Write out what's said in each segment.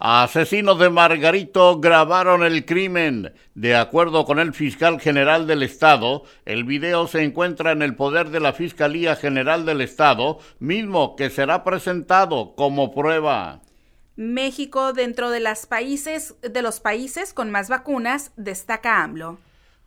Asesinos de Margarito grabaron el crimen. De acuerdo con el fiscal general del Estado, el video se encuentra en el poder de la Fiscalía General del Estado, mismo que será presentado como prueba. México dentro de, las países, de los países con más vacunas, destaca AMLO.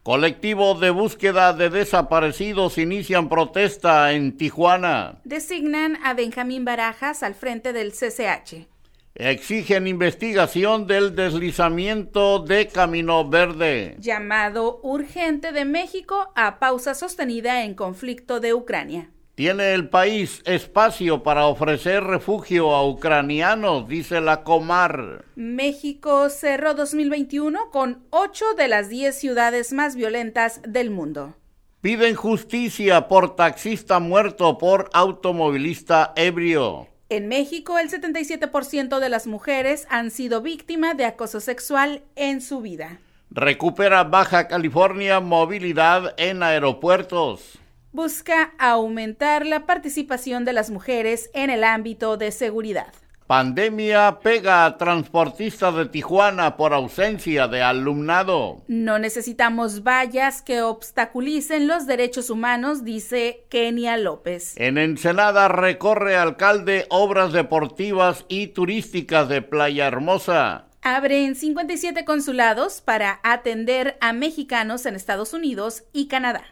Colectivo de búsqueda de desaparecidos inician protesta en Tijuana. Designan a Benjamín Barajas al frente del CCH exigen investigación del deslizamiento de Camino Verde. Llamado urgente de México a pausa sostenida en conflicto de Ucrania. Tiene el país espacio para ofrecer refugio a ucranianos, dice la Comar. México cerró 2021 con ocho de las diez ciudades más violentas del mundo. Piden justicia por taxista muerto por automovilista ebrio. En México, el 77% de las mujeres han sido víctimas de acoso sexual en su vida. Recupera Baja California movilidad en aeropuertos. Busca aumentar la participación de las mujeres en el ámbito de seguridad. Pandemia pega a transportistas de Tijuana por ausencia de alumnado. No necesitamos vallas que obstaculicen los derechos humanos, dice Kenia López. En Ensenada recorre alcalde obras deportivas y turísticas de Playa Hermosa. Abren 57 consulados para atender a mexicanos en Estados Unidos y Canadá.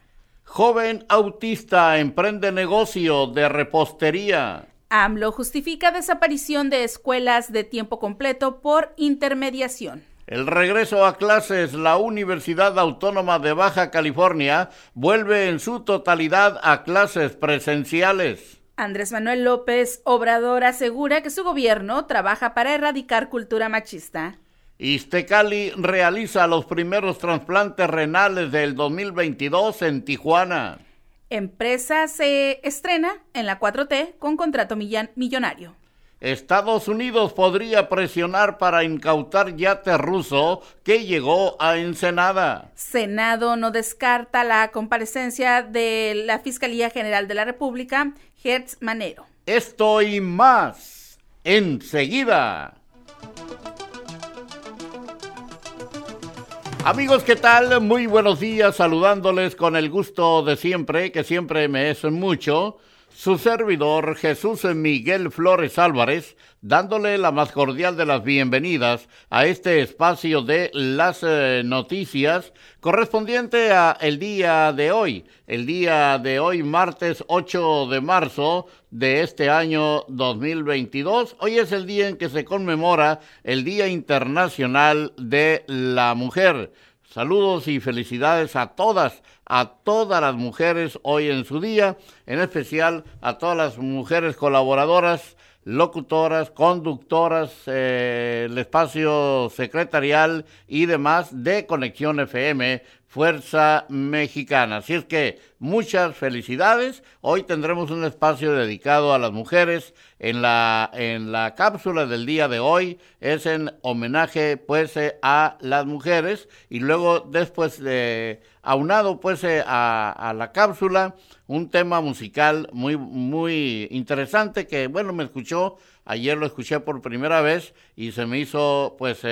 Joven autista emprende negocio de repostería. AMLO justifica desaparición de escuelas de tiempo completo por intermediación. El regreso a clases, la Universidad Autónoma de Baja California vuelve en su totalidad a clases presenciales. Andrés Manuel López Obrador asegura que su gobierno trabaja para erradicar cultura machista. Iztecali realiza los primeros trasplantes renales del 2022 en Tijuana. Empresa se estrena en la 4T con contrato millonario. Estados Unidos podría presionar para incautar yate ruso que llegó a Ensenada. Senado no descarta la comparecencia de la Fiscalía General de la República, Hertz Manero. Esto y más enseguida. Amigos, ¿qué tal? Muy buenos días, saludándoles con el gusto de siempre, que siempre me es mucho. Su servidor Jesús Miguel Flores Álvarez, dándole la más cordial de las bienvenidas a este espacio de las eh, noticias correspondiente a el día de hoy, el día de hoy martes 8 de marzo de este año 2022. Hoy es el día en que se conmemora el Día Internacional de la Mujer. Saludos y felicidades a todas, a todas las mujeres hoy en su día, en especial a todas las mujeres colaboradoras, locutoras, conductoras, eh, el espacio secretarial y demás de Conexión FM Fuerza Mexicana. Así es que muchas felicidades. Hoy tendremos un espacio dedicado a las mujeres. En la, en la cápsula del día de hoy es en homenaje pues eh, a las mujeres y luego después de aunado pues eh, a, a, la cápsula un tema musical muy muy interesante que bueno me escuchó ayer lo escuché por primera vez y se me hizo pues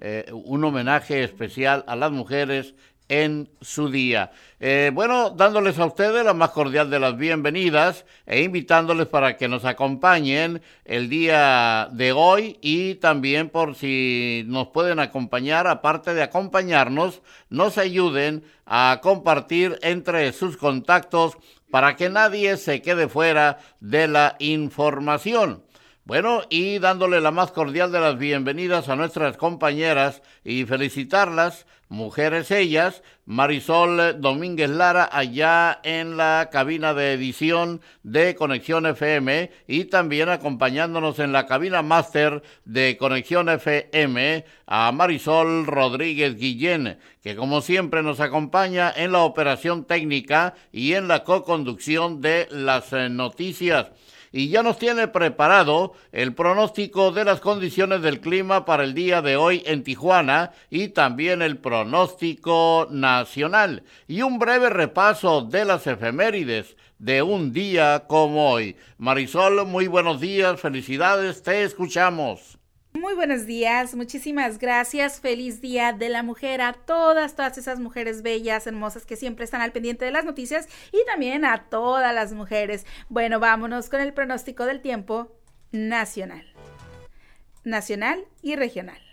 eh, un homenaje especial a las mujeres en su día. Eh, bueno, dándoles a ustedes la más cordial de las bienvenidas e invitándoles para que nos acompañen el día de hoy y también por si nos pueden acompañar, aparte de acompañarnos, nos ayuden a compartir entre sus contactos para que nadie se quede fuera de la información. Bueno, y dándole la más cordial de las bienvenidas a nuestras compañeras y felicitarlas, mujeres ellas, Marisol Domínguez Lara allá en la cabina de edición de Conexión FM y también acompañándonos en la cabina máster de Conexión FM a Marisol Rodríguez Guillén, que como siempre nos acompaña en la operación técnica y en la co-conducción de las eh, noticias y ya nos tiene preparado el pronóstico de las condiciones del clima para el día de hoy en Tijuana y también el pronóstico nacional y un breve repaso de las efemérides de un día como hoy. Marisol, muy buenos días, felicidades, te escuchamos. Muy buenos días, muchísimas gracias. Feliz Día de la Mujer a todas, todas esas mujeres bellas, hermosas que siempre están al pendiente de las noticias y también a todas las mujeres. Bueno, vámonos con el pronóstico del tiempo nacional. Nacional y regional.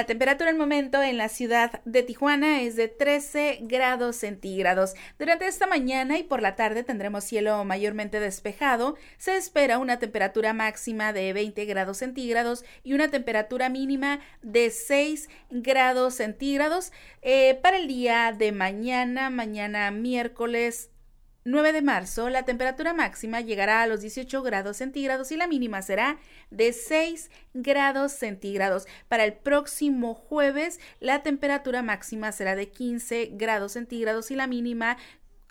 La temperatura en momento en la ciudad de Tijuana es de 13 grados centígrados. Durante esta mañana y por la tarde tendremos cielo mayormente despejado. Se espera una temperatura máxima de 20 grados centígrados y una temperatura mínima de 6 grados centígrados. Eh, para el día de mañana, mañana miércoles 9 de marzo, la temperatura máxima llegará a los 18 grados centígrados y la mínima será de 6 grados centígrados. Para el próximo jueves, la temperatura máxima será de 15 grados centígrados y la mínima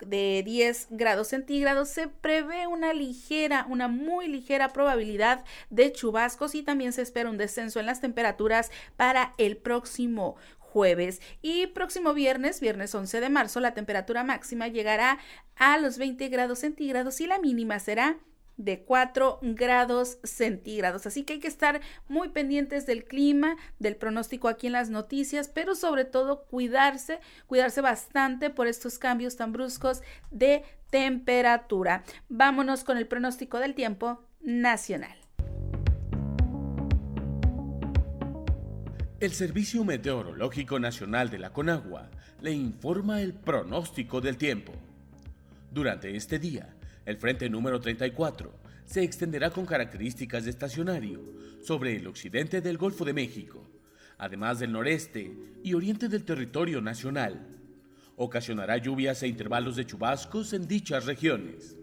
de 10 grados centígrados se prevé una ligera, una muy ligera probabilidad de chubascos y también se espera un descenso en las temperaturas para el próximo jueves. Y próximo viernes, viernes 11 de marzo, la temperatura máxima llegará a los 20 grados centígrados y la mínima será de 4 grados centígrados. Así que hay que estar muy pendientes del clima, del pronóstico aquí en las noticias, pero sobre todo cuidarse, cuidarse bastante por estos cambios tan bruscos de temperatura. Vámonos con el pronóstico del tiempo nacional. El Servicio Meteorológico Nacional de la Conagua le informa el pronóstico del tiempo. Durante este día, el frente número 34 se extenderá con características de estacionario sobre el occidente del Golfo de México, además del noreste y oriente del territorio nacional. Ocasionará lluvias e intervalos de chubascos en dichas regiones.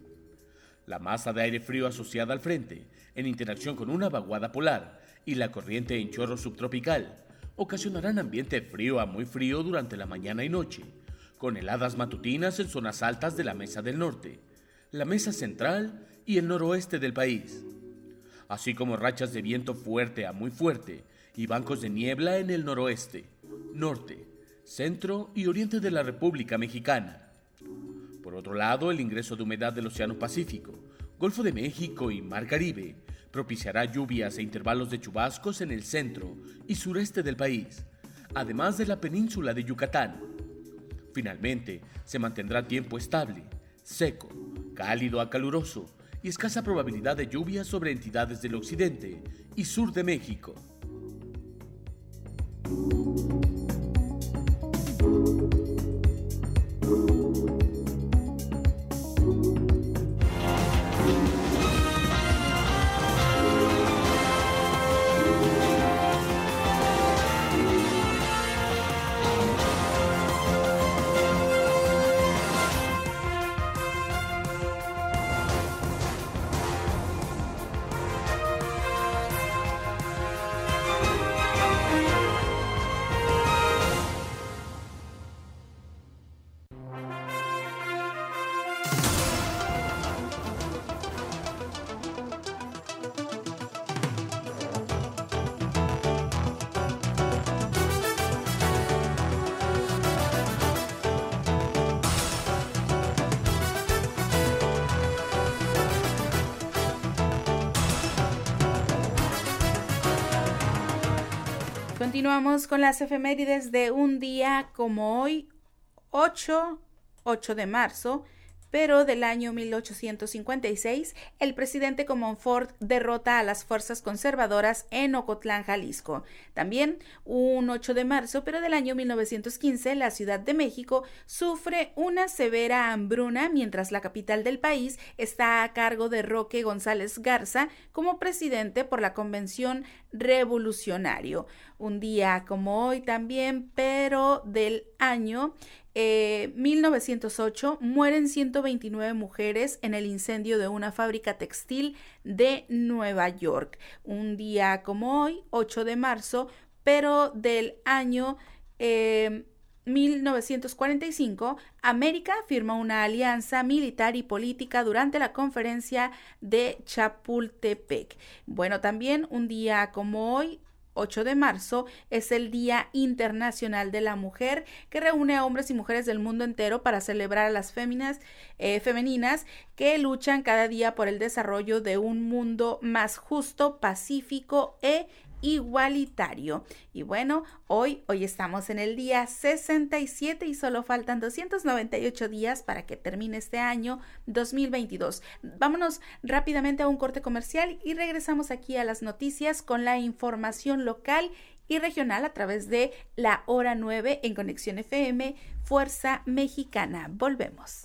La masa de aire frío asociada al frente, en interacción con una vaguada polar y la corriente en chorro subtropical, ocasionarán ambiente frío a muy frío durante la mañana y noche, con heladas matutinas en zonas altas de la Mesa del Norte, la Mesa Central y el noroeste del país, así como rachas de viento fuerte a muy fuerte y bancos de niebla en el noroeste, norte, centro y oriente de la República Mexicana. Por otro lado, el ingreso de humedad del Océano Pacífico, Golfo de México y Mar Caribe propiciará lluvias e intervalos de chubascos en el centro y sureste del país, además de la península de Yucatán. Finalmente, se mantendrá tiempo estable, seco, cálido a caluroso y escasa probabilidad de lluvias sobre entidades del occidente y sur de México. Continuamos con las efemérides de un día como hoy, 8, 8 de marzo, pero del año 1856, el presidente Comonfort derrota a las fuerzas conservadoras en Ocotlán, Jalisco. También, un 8 de marzo, pero del año 1915, la Ciudad de México sufre una severa hambruna mientras la capital del país está a cargo de Roque González Garza como presidente por la Convención Revolucionario. un día como hoy también, pero del año 1908 eh, mueren 129 mujeres en el incendio de una fábrica textil de Nueva York. Un día como hoy, 8 de marzo, pero del año 1945, eh, América firma una alianza militar y política durante la conferencia de Chapultepec. Bueno, también un día como hoy, 8 de marzo es el Día Internacional de la Mujer que reúne a hombres y mujeres del mundo entero para celebrar a las féminas, eh, femeninas que luchan cada día por el desarrollo de un mundo más justo, pacífico e igualitario. Y bueno, hoy, hoy estamos en el día 67 y solo faltan 298 días para que termine este año 2022. Vámonos rápidamente a un corte comercial y regresamos aquí a las noticias con la información local y regional a través de la hora 9 en Conexión FM Fuerza Mexicana. Volvemos.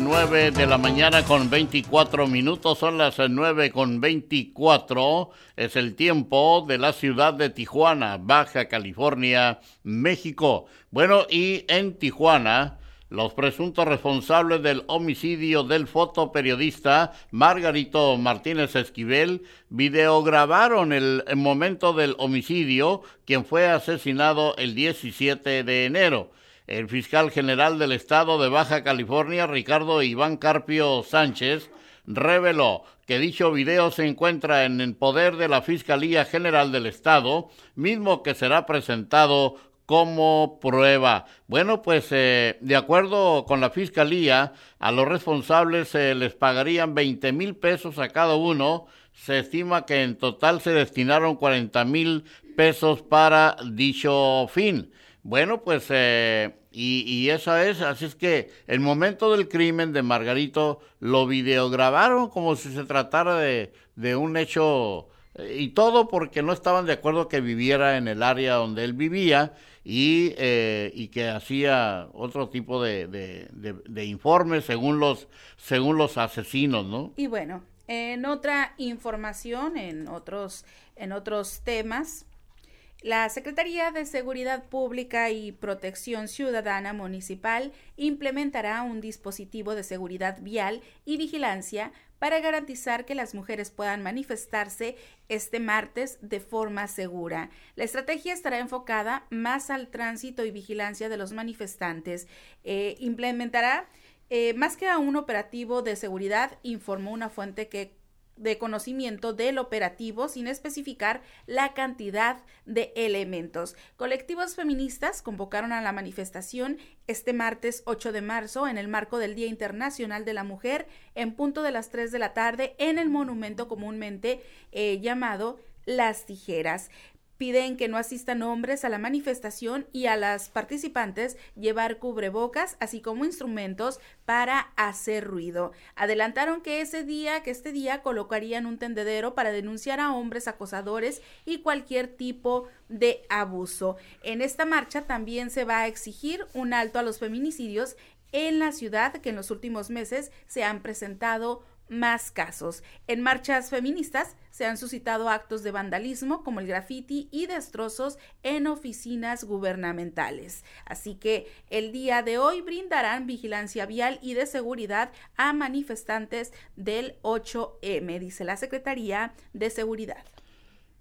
9 de la mañana con 24 minutos, son las 9 con 24, es el tiempo de la ciudad de Tijuana, Baja California, México. Bueno, y en Tijuana, los presuntos responsables del homicidio del fotoperiodista Margarito Martínez Esquivel videograbaron el, el momento del homicidio, quien fue asesinado el 17 de enero. El fiscal general del estado de Baja California, Ricardo Iván Carpio Sánchez, reveló que dicho video se encuentra en el poder de la Fiscalía General del Estado, mismo que será presentado como prueba. Bueno, pues eh, de acuerdo con la Fiscalía, a los responsables se les pagarían 20 mil pesos a cada uno. Se estima que en total se destinaron 40 mil pesos para dicho fin. Bueno, pues, eh, y, y esa es, así es que el momento del crimen de Margarito lo videograbaron como si se tratara de, de un hecho, eh, y todo porque no estaban de acuerdo que viviera en el área donde él vivía y, eh, y que hacía otro tipo de, de, de, informes según los, según los asesinos, ¿no? Y bueno, en otra información, en otros, en otros temas, la Secretaría de Seguridad Pública y Protección Ciudadana Municipal implementará un dispositivo de seguridad vial y vigilancia para garantizar que las mujeres puedan manifestarse este martes de forma segura. La estrategia estará enfocada más al tránsito y vigilancia de los manifestantes. Eh, implementará eh, más que a un operativo de seguridad, informó una fuente que de conocimiento del operativo sin especificar la cantidad de elementos. Colectivos feministas convocaron a la manifestación este martes 8 de marzo en el marco del Día Internacional de la Mujer en punto de las 3 de la tarde en el monumento comúnmente eh, llamado Las Tijeras piden que no asistan hombres a la manifestación y a las participantes llevar cubrebocas, así como instrumentos para hacer ruido. Adelantaron que ese día, que este día colocarían un tendedero para denunciar a hombres acosadores y cualquier tipo de abuso. En esta marcha también se va a exigir un alto a los feminicidios en la ciudad que en los últimos meses se han presentado más casos. En marchas feministas se han suscitado actos de vandalismo como el graffiti y destrozos en oficinas gubernamentales. Así que el día de hoy brindarán vigilancia vial y de seguridad a manifestantes del 8M, dice la Secretaría de Seguridad.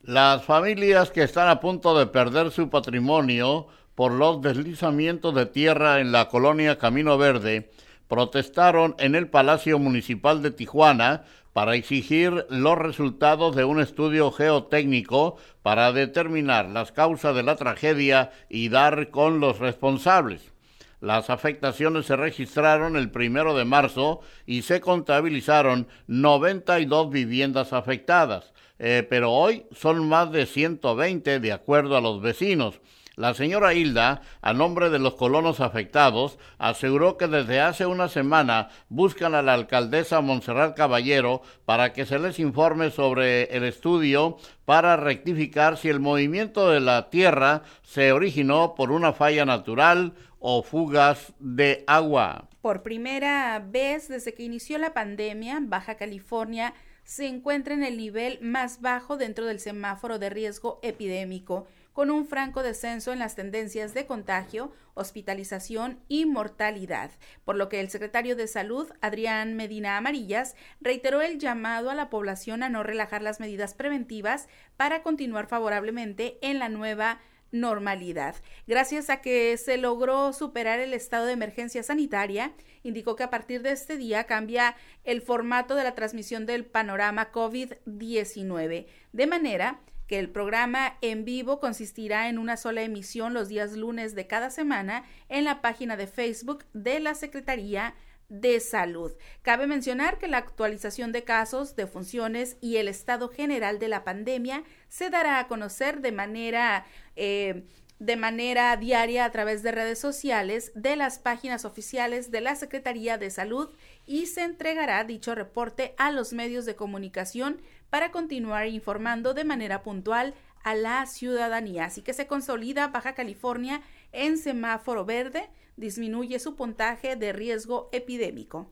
Las familias que están a punto de perder su patrimonio por los deslizamientos de tierra en la colonia Camino Verde protestaron en el Palacio Municipal de Tijuana para exigir los resultados de un estudio geotécnico para determinar las causas de la tragedia y dar con los responsables. Las afectaciones se registraron el primero de marzo y se contabilizaron 92 viviendas afectadas, eh, pero hoy son más de 120 de acuerdo a los vecinos. La señora Hilda, a nombre de los colonos afectados, aseguró que desde hace una semana buscan a la alcaldesa Montserrat Caballero para que se les informe sobre el estudio para rectificar si el movimiento de la tierra se originó por una falla natural o fugas de agua. Por primera vez desde que inició la pandemia, Baja California se encuentra en el nivel más bajo dentro del semáforo de riesgo epidémico con un franco descenso en las tendencias de contagio, hospitalización y mortalidad, por lo que el secretario de Salud, Adrián Medina Amarillas, reiteró el llamado a la población a no relajar las medidas preventivas para continuar favorablemente en la nueva normalidad. Gracias a que se logró superar el estado de emergencia sanitaria, indicó que a partir de este día cambia el formato de la transmisión del panorama COVID-19, de manera que el programa en vivo consistirá en una sola emisión los días lunes de cada semana en la página de Facebook de la Secretaría de Salud. Cabe mencionar que la actualización de casos, de funciones y el estado general de la pandemia se dará a conocer de manera eh, de manera diaria a través de redes sociales de las páginas oficiales de la Secretaría de Salud y se entregará dicho reporte a los medios de comunicación para continuar informando de manera puntual a la ciudadanía. Así que se consolida Baja California en semáforo verde, disminuye su puntaje de riesgo epidémico.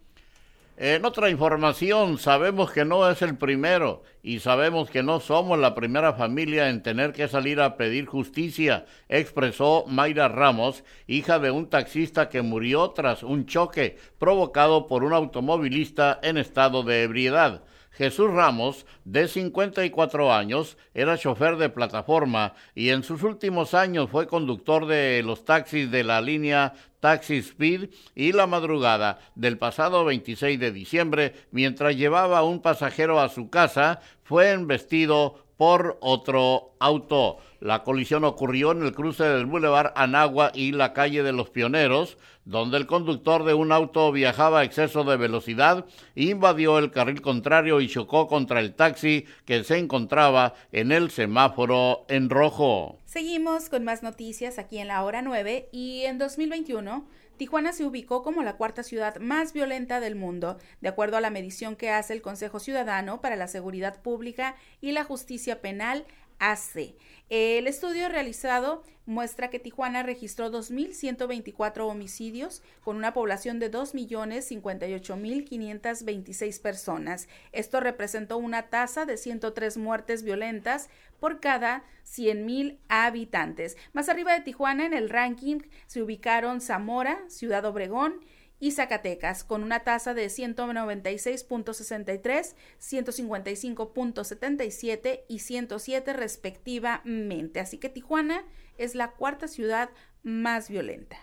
En otra información, sabemos que no es el primero y sabemos que no somos la primera familia en tener que salir a pedir justicia, expresó Mayra Ramos, hija de un taxista que murió tras un choque provocado por un automovilista en estado de ebriedad. Jesús Ramos, de 54 años, era chofer de plataforma y en sus últimos años fue conductor de los taxis de la línea Taxi Speed y la madrugada del pasado 26 de diciembre, mientras llevaba a un pasajero a su casa, fue embestido por otro auto. La colisión ocurrió en el cruce del Boulevard Anagua y la calle de los Pioneros, donde el conductor de un auto viajaba a exceso de velocidad, invadió el carril contrario y chocó contra el taxi que se encontraba en el semáforo en rojo. Seguimos con más noticias aquí en la hora 9 y en 2021 Tijuana se ubicó como la cuarta ciudad más violenta del mundo, de acuerdo a la medición que hace el Consejo Ciudadano para la Seguridad Pública y la Justicia Penal AC. El estudio realizado muestra que Tijuana registró 2.124 homicidios con una población de 2.058.526 personas. Esto representó una tasa de 103 muertes violentas por cada 100.000 habitantes. Más arriba de Tijuana en el ranking se ubicaron Zamora, Ciudad Obregón, y Zacatecas, con una tasa de 196.63, 155.77 y 107 respectivamente. Así que Tijuana es la cuarta ciudad más violenta.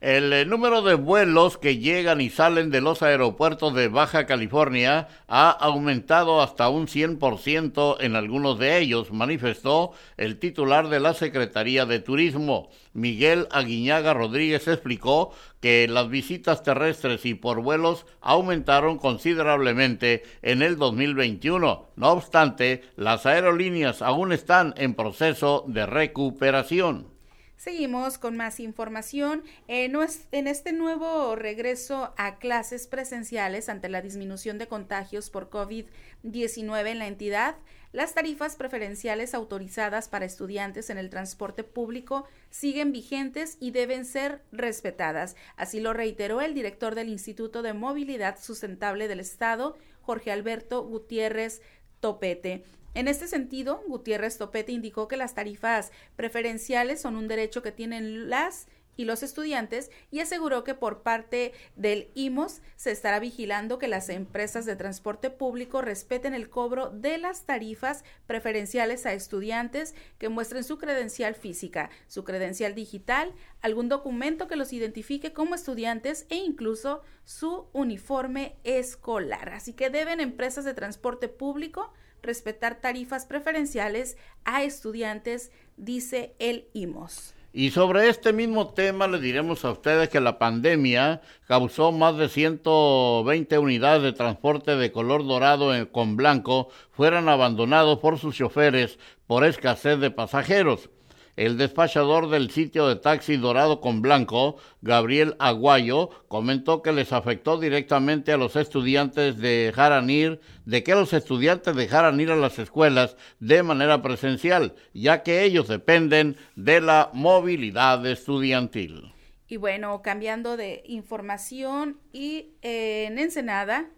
El eh, número de vuelos que llegan y salen de los aeropuertos de Baja California ha aumentado hasta un 100% en algunos de ellos, manifestó el titular de la Secretaría de Turismo. Miguel Aguiñaga Rodríguez explicó que las visitas terrestres y por vuelos aumentaron considerablemente en el 2021. No obstante, las aerolíneas aún están en proceso de recuperación. Seguimos con más información. en este nuevo regreso a clases presenciales ante la disminución de contagios por COVID-19 en la entidad, las tarifas preferenciales autorizadas para estudiantes en el transporte público siguen vigentes y deben ser respetadas. Así lo reiteró el director del Instituto de Movilidad Sustentable del Estado, Jorge Alberto Gutiérrez Topete. En este sentido, Gutiérrez Topete indicó que las tarifas preferenciales son un derecho que tienen las y los estudiantes y aseguró que por parte del IMOS se estará vigilando que las empresas de transporte público respeten el cobro de las tarifas preferenciales a estudiantes que muestren su credencial física, su credencial digital, algún documento que los identifique como estudiantes e incluso su uniforme escolar. Así que deben empresas de transporte público respetar tarifas preferenciales a estudiantes, dice el IMOS. Y sobre este mismo tema le diremos a ustedes que la pandemia causó más de 120 unidades de transporte de color dorado con blanco fueran abandonados por sus choferes por escasez de pasajeros. El despachador del sitio de taxi dorado con blanco, Gabriel Aguayo, comentó que les afectó directamente a los estudiantes de dejaran ir, de que los estudiantes dejaran ir a las escuelas de manera presencial, ya que ellos dependen de la movilidad estudiantil. Y bueno, cambiando de información y en Ensenada,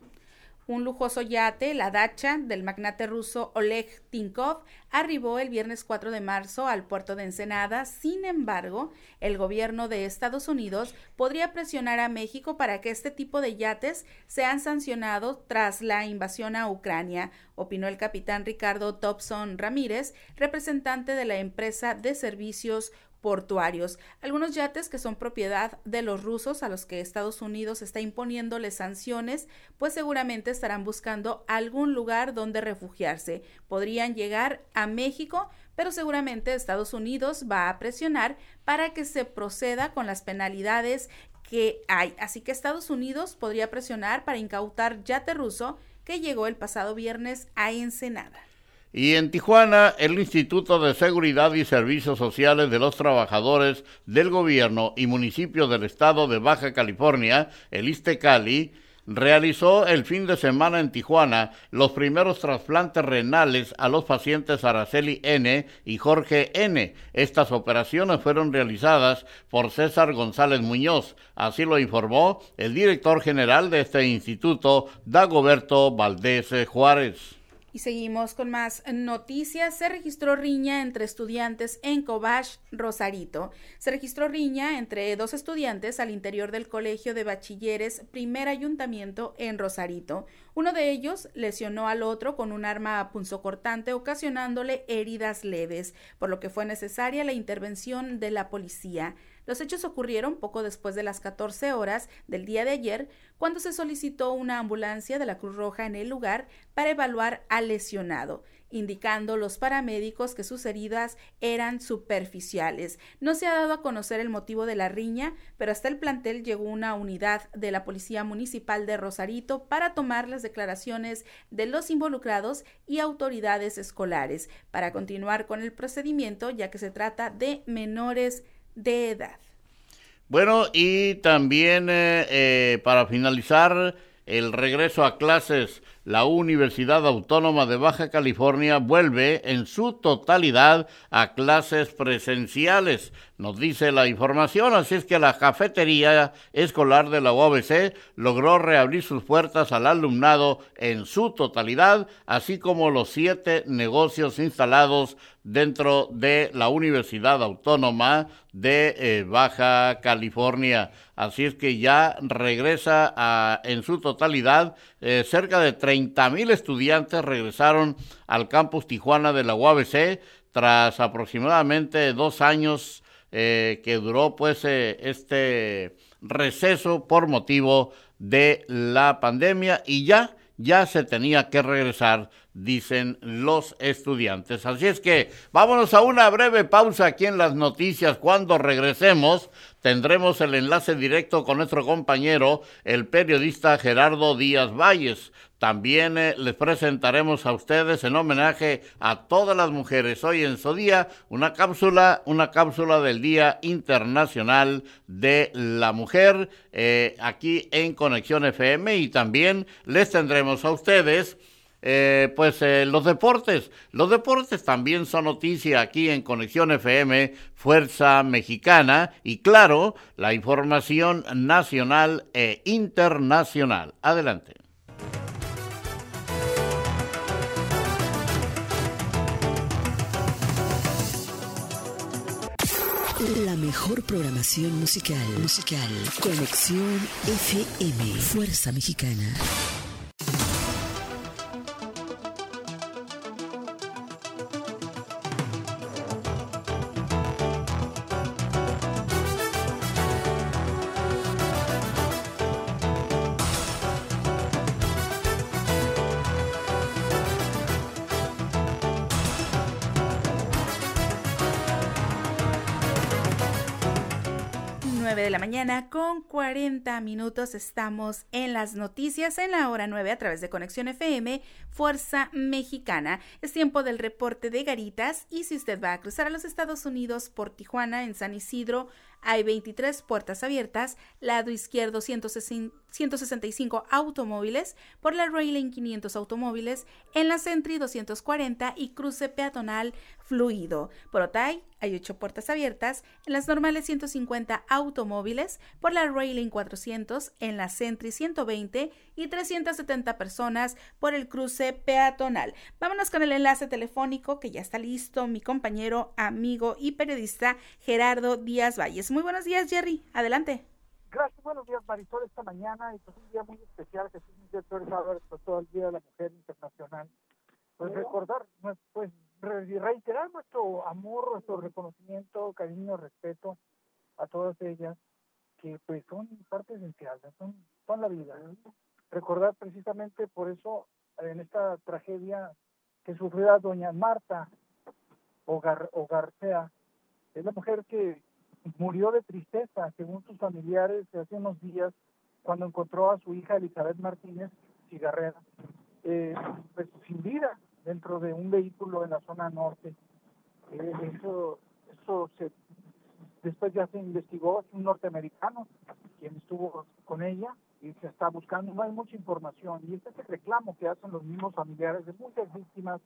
un lujoso yate, la Dacha, del magnate ruso Oleg Tinkov, arribó el viernes 4 de marzo al puerto de Ensenada. Sin embargo, el gobierno de Estados Unidos podría presionar a México para que este tipo de yates sean sancionados tras la invasión a Ucrania, opinó el capitán Ricardo Thompson Ramírez, representante de la empresa de servicios portuarios. Algunos yates que son propiedad de los rusos a los que Estados Unidos está imponiéndoles sanciones, pues seguramente estarán buscando algún lugar donde refugiarse. Podrían llegar a México, pero seguramente Estados Unidos va a presionar para que se proceda con las penalidades que hay. Así que Estados Unidos podría presionar para incautar yate ruso que llegó el pasado viernes a Ensenada. Y en Tijuana, el Instituto de Seguridad y Servicios Sociales de los Trabajadores del Gobierno y Municipios del Estado de Baja California, el ISTECALI, realizó el fin de semana en Tijuana los primeros trasplantes renales a los pacientes Araceli N y Jorge N. Estas operaciones fueron realizadas por César González Muñoz, así lo informó el director general de este instituto, Dagoberto Valdés Juárez. Y seguimos con más noticias. Se registró riña entre estudiantes en Cobach, Rosarito. Se registró riña entre dos estudiantes al interior del Colegio de Bachilleres Primer Ayuntamiento en Rosarito. Uno de ellos lesionó al otro con un arma punzocortante ocasionándole heridas leves, por lo que fue necesaria la intervención de la policía. Los hechos ocurrieron poco después de las 14 horas del día de ayer, cuando se solicitó una ambulancia de la Cruz Roja en el lugar para evaluar al lesionado, indicando los paramédicos que sus heridas eran superficiales. No se ha dado a conocer el motivo de la riña, pero hasta el plantel llegó una unidad de la Policía Municipal de Rosarito para tomar las declaraciones de los involucrados y autoridades escolares, para continuar con el procedimiento, ya que se trata de menores de edad. Bueno, y también eh, eh, para finalizar el regreso a clases, la Universidad Autónoma de Baja California vuelve en su totalidad a clases presenciales nos dice la información, así es que la cafetería escolar de la UABC logró reabrir sus puertas al alumnado en su totalidad, así como los siete negocios instalados dentro de la Universidad Autónoma de eh, Baja California. Así es que ya regresa a, en su totalidad, eh, cerca de 30 mil estudiantes regresaron al campus Tijuana de la UABC tras aproximadamente dos años eh, que duró pues eh, este receso por motivo de la pandemia y ya ya se tenía que regresar, dicen los estudiantes. Así es que vámonos a una breve pausa aquí en las noticias. Cuando regresemos, tendremos el enlace directo con nuestro compañero, el periodista Gerardo Díaz Valles. También eh, les presentaremos a ustedes en homenaje a todas las mujeres hoy en su día una cápsula, una cápsula del Día Internacional de la Mujer eh, aquí en Conexión FM y también les tendremos a ustedes eh, pues los deportes. Los deportes también son noticia aquí en Conexión FM, Fuerza Mexicana y claro, la información nacional e internacional. Adelante. La mejor programación musical. Musical. Conexión FM. Fuerza Mexicana. Con 40 minutos estamos en las noticias en la hora 9 a través de Conexión FM Fuerza Mexicana. Es tiempo del reporte de Garitas y si usted va a cruzar a los Estados Unidos por Tijuana en San Isidro hay 23 puertas abiertas, lado izquierdo 165 automóviles, por la Rail 500 automóviles, en la Sentry 240 y cruce peatonal fluido. Por Otay hay 8 puertas abiertas, en las normales 150 automóviles, por la Railing 400, en la Sentry 120 y 370 personas por el cruce peatonal. Vámonos con el enlace telefónico que ya está listo mi compañero, amigo y periodista Gerardo Díaz Valles. Muy buenos días, Jerry. Adelante. Gracias, buenos días, Marisol, esta mañana. Es un día muy especial, que es por todo el Día de la Mujer Internacional. Pues recordar, pues reiterar nuestro amor, nuestro reconocimiento, cariño, respeto a todas ellas, que pues son parte esencial, son, son la vida. Recordar precisamente por eso, en esta tragedia que sufrió doña Marta Ogar, Ogarcea, es la mujer que murió de tristeza, según sus familiares, hace unos días, cuando encontró a su hija Elizabeth Martínez Cigarrera, eh, pues sin vida dentro de un vehículo en la zona norte. Eh, eso, eso se, después ya se investigó, es un norteamericano quien estuvo con ella y se está buscando, no hay mucha información. Y este es el reclamo que hacen los mismos familiares de muchas víctimas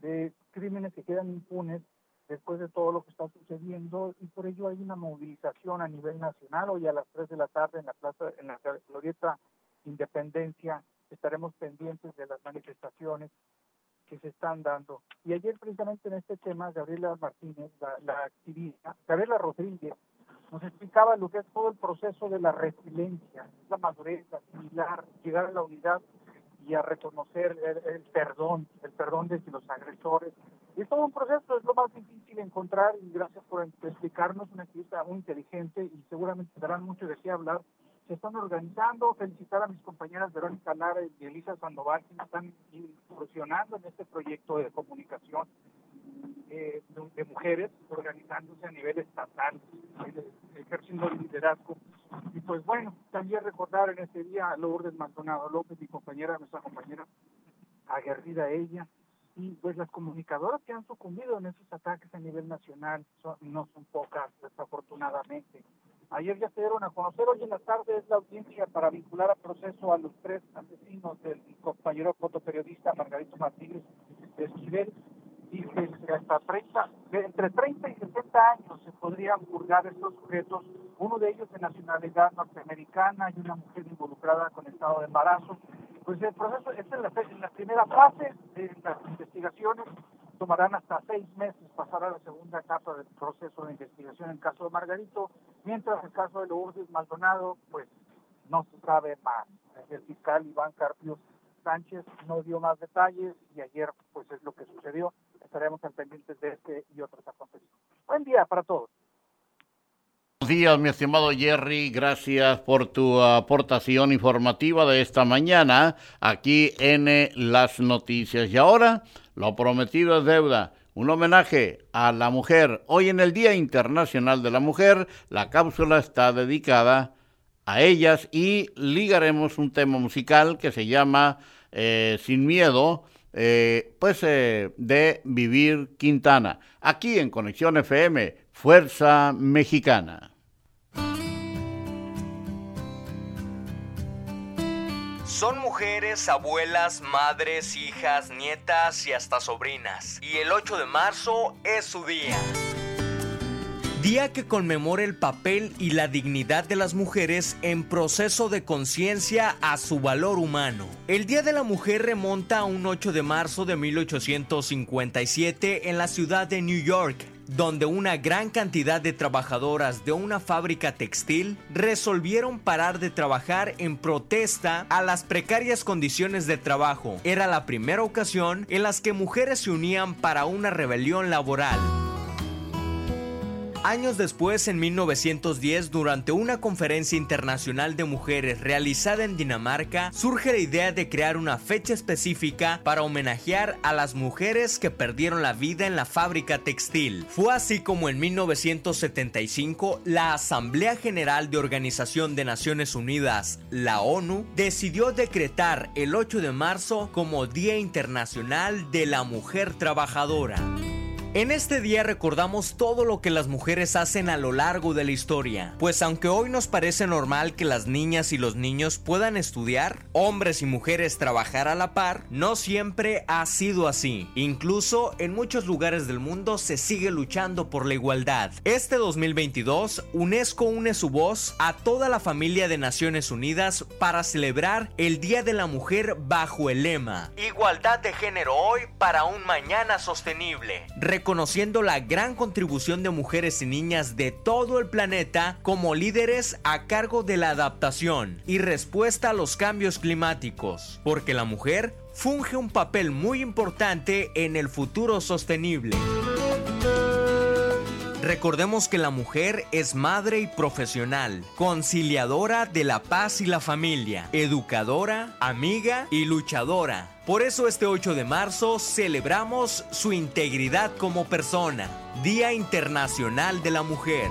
de crímenes que quedan impunes después de todo lo que está sucediendo y por ello hay una movilización a nivel nacional. Hoy a las 3 de la tarde en la plaza, en la glorieta Independencia, estaremos pendientes de las manifestaciones que se están dando. Y ayer precisamente en este tema, Gabriela Martínez, la, activista, Gabriela Rodríguez, nos explicaba lo que es todo el proceso de la resiliencia, la madurez, asimilar, llegar a la unidad y a reconocer el, perdón, el perdón de los agresores. Y es todo un proceso, es lo más difícil encontrar y gracias por explicarnos una activista muy inteligente y seguramente darán mucho de qué hablar. Se están organizando, felicitar a mis compañeras Verónica Lara y Elisa Sandoval que están incursionando en este proyecto de comunicación eh, de, mujeres organizándose a nivel estatal, ejerciendo liderazgo. Y pues bueno, también recordar en este día a Lourdes Maldonado López, mi compañera, nuestra compañera, aguerrida ella, y pues las comunicadoras que han sucumbido en esos ataques a nivel nacional no son pocas, desafortunadamente. Ayer ya se dieron a conocer, hoy en la tarde es la audiencia para vincular a proceso a los tres asesinos del compañero fotoperiodista Margarito Martínez de Esquivel, y que hasta 30, entre 30 y 60 años se podrían juzgar estos sujetos, uno de ellos de nacionalidad norteamericana y una mujer involucrada con estado de embarazo. Pues el proceso, esta es la, la primera fase de las investigaciones, tomarán hasta seis meses pasar a la segunda etapa del proceso de investigación en el caso de Margarito, mientras el caso de Lourdes Maldonado, pues no se sabe más. El fiscal Iván Carpio Sánchez no dio más detalles y ayer pues es lo que sucedió estaremos pendientes de este y otros acontecimientos. Buen día para todos. Buenos días, mi estimado Jerry. Gracias por tu aportación informativa de esta mañana aquí en eh, Las Noticias. Y ahora, lo prometido es deuda. Un homenaje a la mujer. Hoy en el Día Internacional de la Mujer, la cápsula está dedicada a ellas y ligaremos un tema musical que se llama eh, Sin Miedo eh, pues eh, de Vivir Quintana, aquí en Conexión FM, Fuerza Mexicana. Son mujeres, abuelas, madres, hijas, nietas y hasta sobrinas. Y el 8 de marzo es su día día que conmemora el papel y la dignidad de las mujeres en proceso de conciencia a su valor humano. El Día de la Mujer remonta a un 8 de marzo de 1857 en la ciudad de New York, donde una gran cantidad de trabajadoras de una fábrica textil resolvieron parar de trabajar en protesta a las precarias condiciones de trabajo. Era la primera ocasión en las que mujeres se unían para una rebelión laboral. Años después, en 1910, durante una conferencia internacional de mujeres realizada en Dinamarca, surge la idea de crear una fecha específica para homenajear a las mujeres que perdieron la vida en la fábrica textil. Fue así como en 1975 la Asamblea General de Organización de Naciones Unidas, la ONU, decidió decretar el 8 de marzo como Día Internacional de la Mujer Trabajadora. En este día recordamos todo lo que las mujeres hacen a lo largo de la historia, pues aunque hoy nos parece normal que las niñas y los niños puedan estudiar, hombres y mujeres trabajar a la par, no siempre ha sido así. Incluso en muchos lugares del mundo se sigue luchando por la igualdad. Este 2022, UNESCO une su voz a toda la familia de Naciones Unidas para celebrar el Día de la Mujer bajo el lema Igualdad de género hoy para un mañana sostenible reconociendo la gran contribución de mujeres y niñas de todo el planeta como líderes a cargo de la adaptación y respuesta a los cambios climáticos, porque la mujer funge un papel muy importante en el futuro sostenible. Recordemos que la mujer es madre y profesional, conciliadora de la paz y la familia, educadora, amiga y luchadora. Por eso este 8 de marzo celebramos su integridad como persona, Día Internacional de la Mujer.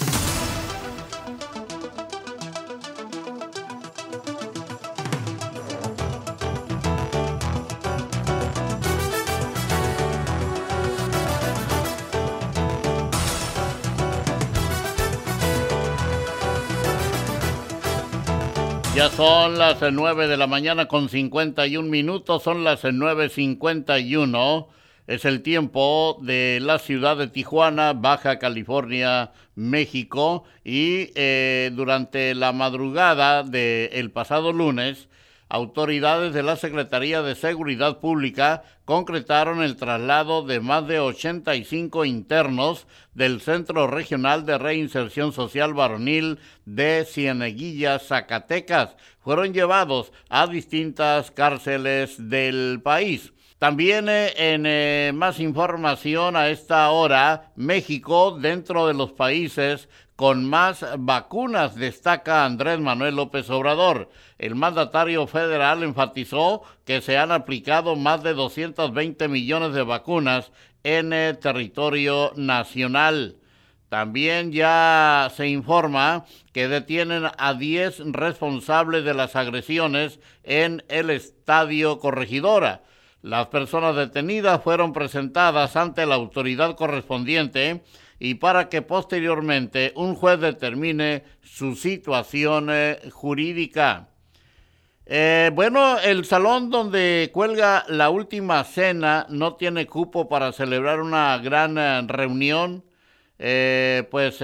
Ya son las eh, 9 de la mañana con 51 minutos, son las eh, 9.51 Es el tiempo de la ciudad de Tijuana, Baja California, México, y eh, durante la madrugada del pasado lunes, autoridades de la Secretaría de Seguridad Pública concretaron el traslado de más de 85 internos del Centro Regional de Reinserción Social Varonil de Cieneguilla, Zacatecas. Fueron llevados a distintas cárceles del país. También eh, en eh, más información a esta hora, México dentro de los países con más vacunas, destaca Andrés Manuel López Obrador. El mandatario federal enfatizó que se han aplicado más de 220 millones de vacunas en el territorio nacional. También ya se informa que detienen a 10 responsables de las agresiones en el estadio Corregidora. Las personas detenidas fueron presentadas ante la autoridad correspondiente y para que posteriormente un juez determine su situación eh, jurídica. Eh, bueno, el salón donde cuelga la última cena no tiene cupo para celebrar una gran eh, reunión, pues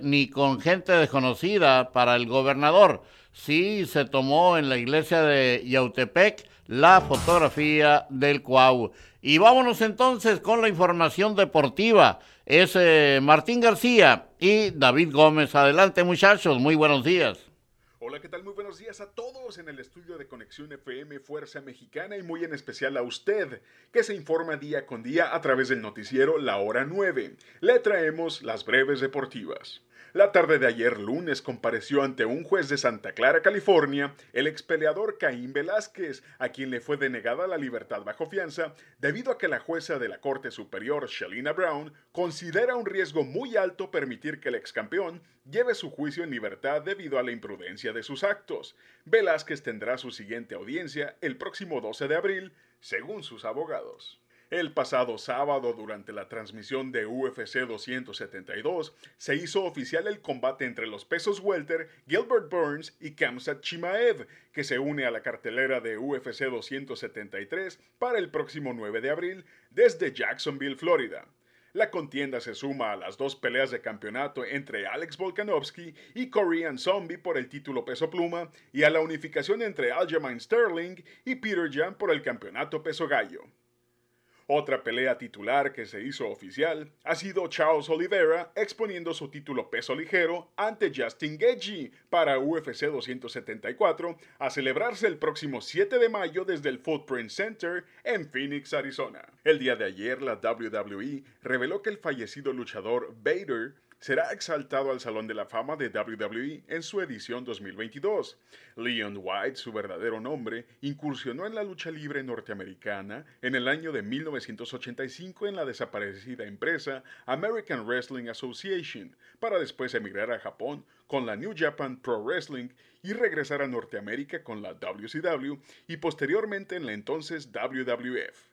ni con gente desconocida para el gobernador. Sí, se tomó en la iglesia de Yautepec la fotografía del Cuau. Y vámonos entonces con la información deportiva es eh, Martín García y David Gómez. Adelante muchachos, muy buenos días. Hola, ¿qué tal? Muy buenos días a todos en el estudio de Conexión FM Fuerza Mexicana y muy en especial a usted, que se informa día con día a través del noticiero La Hora 9. Le traemos las breves deportivas. La tarde de ayer lunes compareció ante un juez de Santa Clara, California, el expeleador Caín Velázquez, a quien le fue denegada la libertad bajo fianza debido a que la jueza de la Corte Superior, Shalina Brown, considera un riesgo muy alto permitir que el excampeón lleve su juicio en libertad debido a la imprudencia de sus actos. Velázquez tendrá su siguiente audiencia el próximo 12 de abril, según sus abogados. El pasado sábado, durante la transmisión de UFC 272, se hizo oficial el combate entre los pesos welter Gilbert Burns y Kamsat Chimaev, que se une a la cartelera de UFC 273 para el próximo 9 de abril desde Jacksonville, Florida. La contienda se suma a las dos peleas de campeonato entre Alex Volkanovski y Korean Zombie por el título peso pluma y a la unificación entre Aljamain Sterling y Peter Jan por el campeonato peso gallo. Otra pelea titular que se hizo oficial ha sido Charles Oliveira exponiendo su título peso ligero ante Justin Gaethje para UFC 274 a celebrarse el próximo 7 de mayo desde el Footprint Center en Phoenix, Arizona. El día de ayer la WWE reveló que el fallecido luchador Vader será exaltado al Salón de la Fama de WWE en su edición 2022. Leon White, su verdadero nombre, incursionó en la lucha libre norteamericana en el año de 1985 en la desaparecida empresa American Wrestling Association, para después emigrar a Japón con la New Japan Pro Wrestling y regresar a Norteamérica con la WCW y posteriormente en la entonces WWF.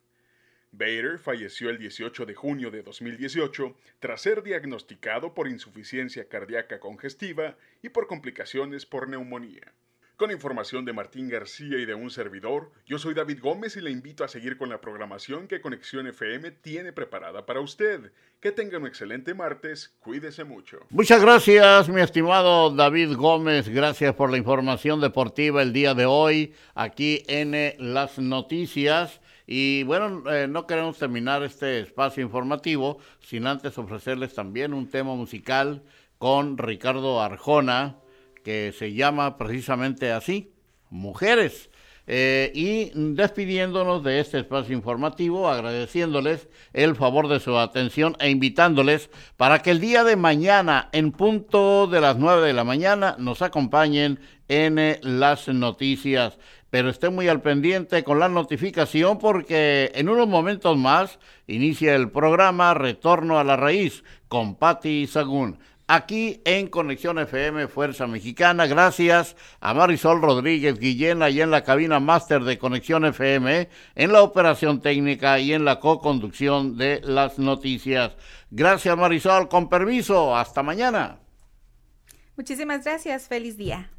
Bader falleció el 18 de junio de 2018 tras ser diagnosticado por insuficiencia cardíaca congestiva y por complicaciones por neumonía. Con información de Martín García y de un servidor, yo soy David Gómez y le invito a seguir con la programación que Conexión FM tiene preparada para usted. Que tenga un excelente martes, cuídese mucho. Muchas gracias, mi estimado David Gómez, gracias por la información deportiva el día de hoy aquí en las noticias. Y bueno, eh, no queremos terminar este espacio informativo sin antes ofrecerles también un tema musical con Ricardo Arjona, que se llama precisamente así, Mujeres. Eh, y despidiéndonos de este espacio informativo, agradeciéndoles el favor de su atención e invitándoles para que el día de mañana, en punto de las nueve de la mañana, nos acompañen en eh, las noticias pero esté muy al pendiente con la notificación porque en unos momentos más inicia el programa Retorno a la Raíz con Patti Sagún. Aquí en Conexión FM Fuerza Mexicana, gracias a Marisol Rodríguez Guillén, y en la cabina máster de Conexión FM, en la operación técnica y en la co-conducción de las noticias. Gracias Marisol, con permiso, hasta mañana. Muchísimas gracias, feliz día.